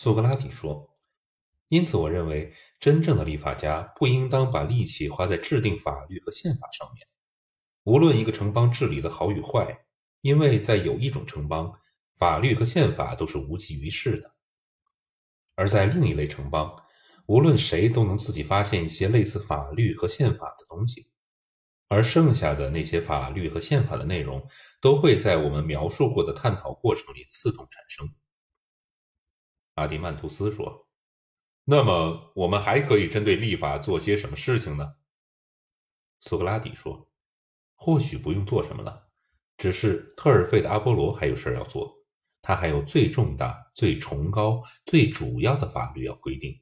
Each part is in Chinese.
苏格拉底说：“因此，我认为真正的立法家不应当把力气花在制定法律和宪法上面。无论一个城邦治理的好与坏，因为在有一种城邦，法律和宪法都是无济于事的；而在另一类城邦，无论谁都能自己发现一些类似法律和宪法的东西，而剩下的那些法律和宪法的内容，都会在我们描述过的探讨过程里自动产生。”阿迪曼图斯说：“那么，我们还可以针对立法做些什么事情呢？”苏格拉底说：“或许不用做什么了，只是特尔费的阿波罗还有事要做，他还有最重大、最崇高、最主要的法律要规定。”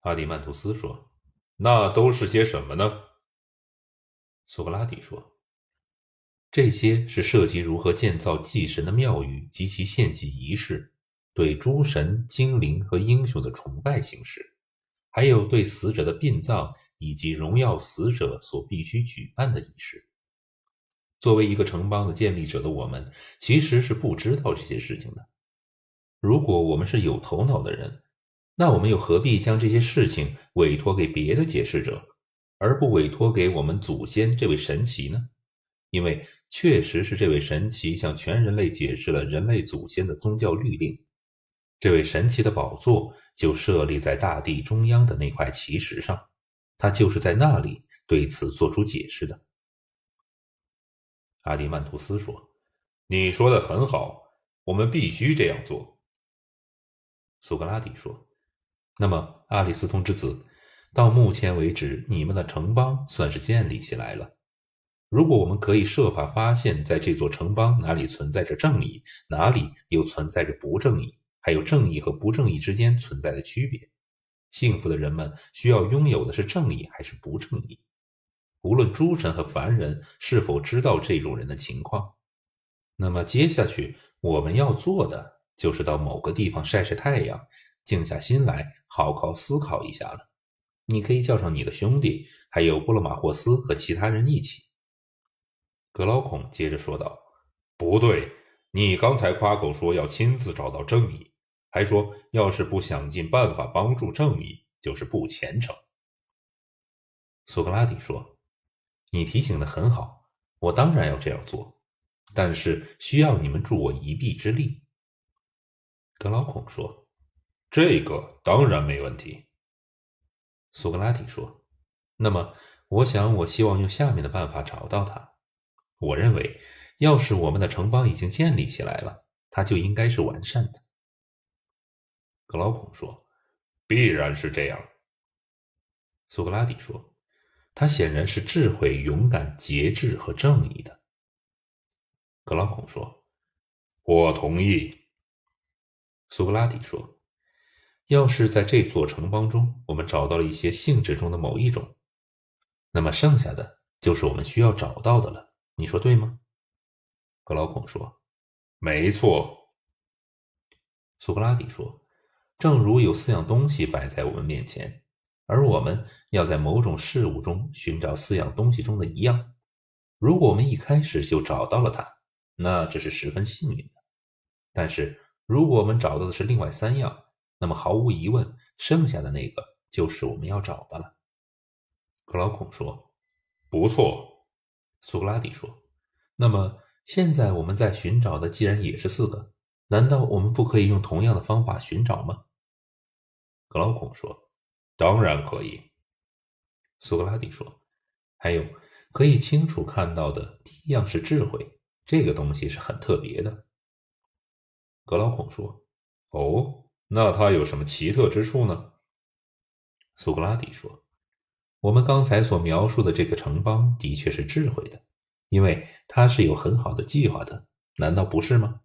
阿迪曼图斯说：“那都是些什么呢？”苏格拉底说：“这些是涉及如何建造祭神的庙宇及其献祭仪式。”对诸神、精灵和英雄的崇拜形式，还有对死者的殡葬以及荣耀死者所必须举办的仪式。作为一个城邦的建立者的我们，其实是不知道这些事情的。如果我们是有头脑的人，那我们又何必将这些事情委托给别的解释者，而不委托给我们祖先这位神奇呢？因为确实是这位神奇向全人类解释了人类祖先的宗教律令。这位神奇的宝座就设立在大地中央的那块奇石上，他就是在那里对此做出解释的。阿迪曼图斯说：“你说的很好，我们必须这样做。”苏格拉底说：“那么，阿里斯通之子，到目前为止，你们的城邦算是建立起来了。如果我们可以设法发现，在这座城邦哪里存在着正义，哪里又存在着不正义。”还有正义和不正义之间存在的区别。幸福的人们需要拥有的是正义还是不正义？无论诸神和凡人是否知道这种人的情况，那么接下去我们要做的就是到某个地方晒晒太阳，静下心来好好思考一下了。你可以叫上你的兄弟，还有布洛马霍斯和其他人一起。格劳孔接着说道：“不对，你刚才夸口说要亲自找到正义。”还说，要是不想尽办法帮助正义，就是不虔诚。苏格拉底说：“你提醒的很好，我当然要这样做，但是需要你们助我一臂之力。”格老孔说：“这个当然没问题。”苏格拉底说：“那么，我想，我希望用下面的办法找到他。我认为，要是我们的城邦已经建立起来了，它就应该是完善的。”格劳孔说：“必然是这样。”苏格拉底说：“他显然是智慧、勇敢、节制和正义的。”格劳孔说：“我同意。”苏格拉底说：“要是在这座城邦中，我们找到了一些性质中的某一种，那么剩下的就是我们需要找到的了。你说对吗？”格劳孔说：“没错。”苏格拉底说。正如有四样东西摆在我们面前，而我们要在某种事物中寻找四样东西中的一样。如果我们一开始就找到了它，那这是十分幸运的。但是，如果我们找到的是另外三样，那么毫无疑问，剩下的那个就是我们要找的了。克劳孔说：“不错。”苏格拉底说：“那么现在我们在寻找的既然也是四个。”难道我们不可以用同样的方法寻找吗？格劳孔说：“当然可以。”苏格拉底说：“还有可以清楚看到的第一样是智慧，这个东西是很特别的。”格劳孔说：“哦，那它有什么奇特之处呢？”苏格拉底说：“我们刚才所描述的这个城邦的确是智慧的，因为它是有很好的计划的，难道不是吗？”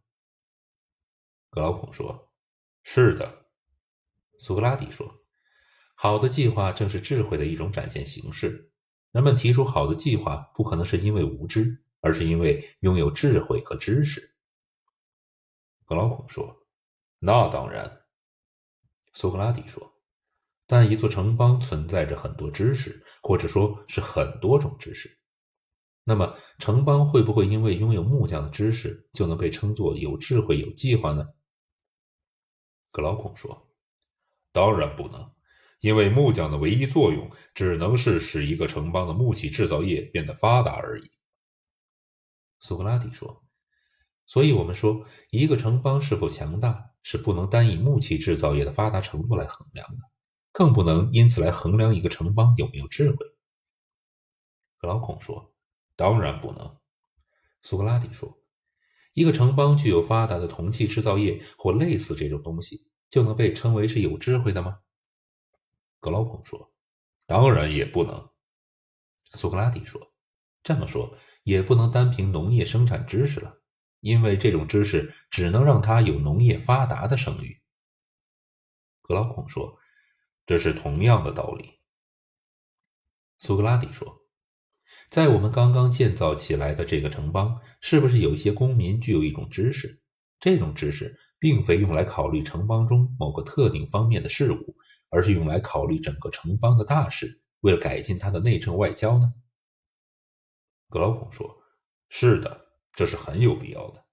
格劳孔说：“是的。”苏格拉底说：“好的计划正是智慧的一种展现形式。人们提出好的计划，不可能是因为无知，而是因为拥有智慧和知识。”格劳孔说：“那当然。”苏格拉底说：“但一座城邦存在着很多知识，或者说是很多种知识。那么，城邦会不会因为拥有木匠的知识，就能被称作有智慧、有计划呢？”格劳孔说：“当然不能，因为木匠的唯一作用只能是使一个城邦的木器制造业变得发达而已。”苏格拉底说：“所以我们说，一个城邦是否强大，是不能单以木器制造业的发达程度来衡量的，更不能因此来衡量一个城邦有没有智慧。”格劳孔说：“当然不能。”苏格拉底说：“一个城邦具有发达的铜器制造业或类似这种东西，就能被称为是有智慧的吗？”格劳孔说：“当然也不能。”苏格拉底说：“这么说，也不能单凭农业生产知识了，因为这种知识只能让他有农业发达的声誉。”格劳孔说：“这是同样的道理。”苏格拉底说。在我们刚刚建造起来的这个城邦，是不是有一些公民具有一种知识？这种知识并非用来考虑城邦中某个特定方面的事物，而是用来考虑整个城邦的大事，为了改进它的内政外交呢？格劳孔说：“是的，这是很有必要的。”